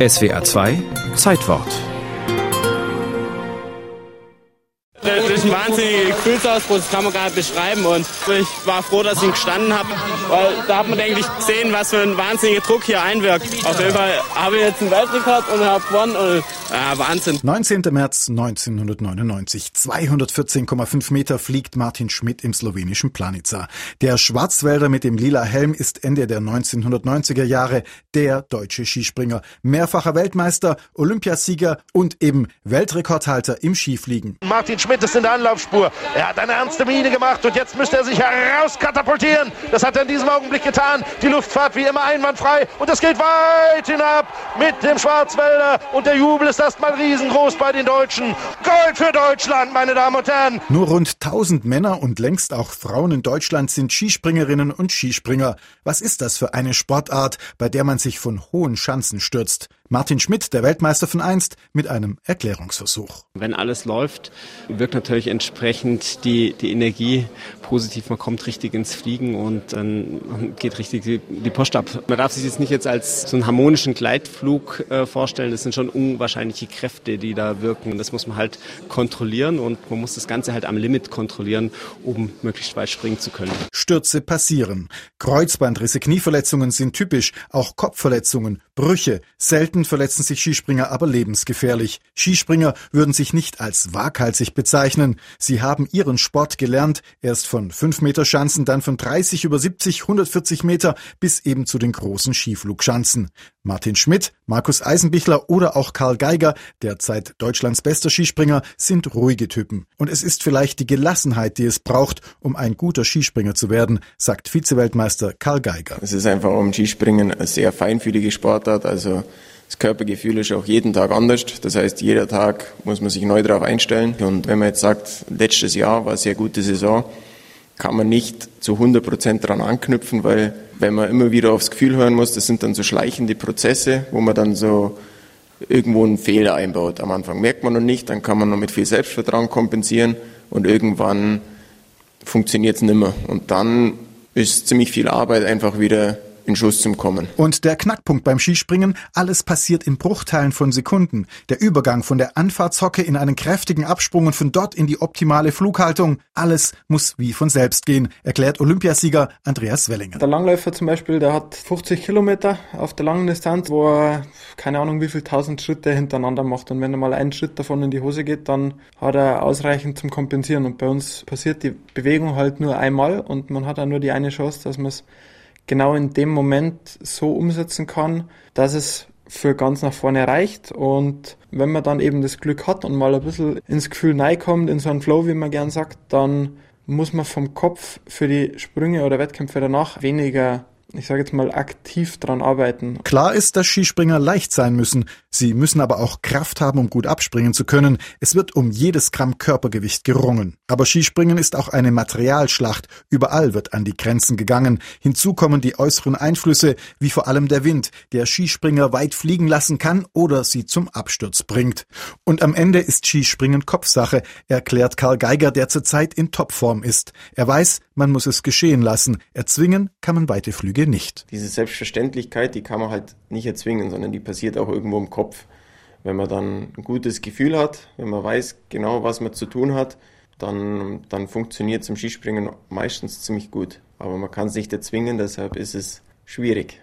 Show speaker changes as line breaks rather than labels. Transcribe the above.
SWA 2 Zeitwort
Ist ein wahnsinniger Gefühlsausbruch, das kann man gar nicht beschreiben. Und ich war froh, dass ich ihn gestanden habe, weil da hat man eigentlich gesehen, was für ein wahnsinniger Druck hier einwirkt. Auf jeden Fall habe ich jetzt einen Weltrekord und habe gewonnen. Und, ja, Wahnsinn.
19. März 1999. 214,5 Meter fliegt Martin Schmidt im slowenischen Planica. Der Schwarzwälder mit dem lila Helm ist Ende der 1990er Jahre der deutsche Skispringer. Mehrfacher Weltmeister, Olympiasieger und eben Weltrekordhalter im Skifliegen.
Martin Schmidt ist in der Anlaufspur. Er hat eine ernste Miene gemacht und jetzt müsste er sich herauskatapultieren. Das hat er in diesem Augenblick getan. Die Luftfahrt wie immer einwandfrei und es geht weit hinab mit dem Schwarzwälder und der Jubel ist erstmal riesengroß bei den Deutschen. Gold für Deutschland, meine Damen und Herren.
Nur rund 1000 Männer und längst auch Frauen in Deutschland sind Skispringerinnen und Skispringer. Was ist das für eine Sportart, bei der man sich von hohen Schanzen stürzt? Martin Schmidt, der Weltmeister von einst, mit einem Erklärungsversuch.
Wenn alles läuft, wirkt natürlich entsprechend die, die Energie positiv. Man kommt richtig ins Fliegen und dann geht richtig die, die Post ab. Man darf sich das nicht jetzt als so einen harmonischen Gleitflug äh, vorstellen. Das sind schon unwahrscheinliche Kräfte, die da wirken. Das muss man halt kontrollieren und man muss das Ganze halt am Limit kontrollieren, um möglichst weit springen zu können.
Stürze passieren. Kreuzbandrisse, Knieverletzungen sind typisch, auch Kopfverletzungen, Brüche, Selten verletzen sich Skispringer aber lebensgefährlich. Skispringer würden sich nicht als waghalsig bezeichnen. Sie haben ihren Sport gelernt, erst von 5 Meter Schanzen, dann von 30 über 70, 140 Meter bis eben zu den großen Skiflugschanzen. Martin Schmidt, Markus Eisenbichler oder auch Karl Geiger, derzeit Deutschlands bester Skispringer, sind ruhige Typen. Und es ist vielleicht die Gelassenheit, die es braucht, um ein guter Skispringer zu werden, sagt Vizeweltmeister Karl Geiger.
Es ist einfach um Skispringen eine sehr feinfühlige Sportart, also das Körpergefühl ist auch jeden Tag anders. Das heißt, jeder Tag muss man sich neu darauf einstellen. Und wenn man jetzt sagt, letztes Jahr war eine sehr gute Saison, kann man nicht zu 100 Prozent daran anknüpfen, weil wenn man immer wieder aufs Gefühl hören muss, das sind dann so schleichende Prozesse, wo man dann so irgendwo einen Fehler einbaut. Am Anfang merkt man noch nicht, dann kann man noch mit viel Selbstvertrauen kompensieren und irgendwann funktioniert es nimmer. Und dann ist ziemlich viel Arbeit einfach wieder in Schuss zum Kommen.
Und der Knackpunkt beim Skispringen, alles passiert in Bruchteilen von Sekunden. Der Übergang von der Anfahrtshocke in einen kräftigen Absprung und von dort in die optimale Flughaltung, alles muss wie von selbst gehen, erklärt Olympiasieger Andreas Wellinger.
Der Langläufer zum Beispiel, der hat 50 Kilometer auf der langen Distanz, wo er keine Ahnung wie viel tausend Schritte hintereinander macht. Und wenn er mal einen Schritt davon in die Hose geht, dann hat er ausreichend zum Kompensieren. Und bei uns passiert die Bewegung halt nur einmal und man hat auch nur die eine Chance, dass man es genau in dem Moment so umsetzen kann, dass es für ganz nach vorne reicht. Und wenn man dann eben das Glück hat und mal ein bisschen ins Gefühl kommt, in so einen Flow, wie man gern sagt, dann muss man vom Kopf für die Sprünge oder Wettkämpfe danach weniger ich sage jetzt mal, aktiv dran arbeiten.
Klar ist, dass Skispringer leicht sein müssen. Sie müssen aber auch Kraft haben, um gut abspringen zu können. Es wird um jedes Gramm Körpergewicht gerungen. Aber Skispringen ist auch eine Materialschlacht. Überall wird an die Grenzen gegangen. Hinzu kommen die äußeren Einflüsse, wie vor allem der Wind, der Skispringer weit fliegen lassen kann oder sie zum Absturz bringt. Und am Ende ist Skispringen Kopfsache, erklärt Karl Geiger, der zurzeit in Topform ist. Er weiß, man muss es geschehen lassen. Erzwingen kann man weite Flüge Lüge nicht.
Diese Selbstverständlichkeit, die kann man halt nicht erzwingen, sondern die passiert auch irgendwo im Kopf. Wenn man dann ein gutes Gefühl hat, wenn man weiß genau, was man zu tun hat, dann, dann funktioniert im Skispringen meistens ziemlich gut. Aber man kann es nicht erzwingen, deshalb ist es schwierig.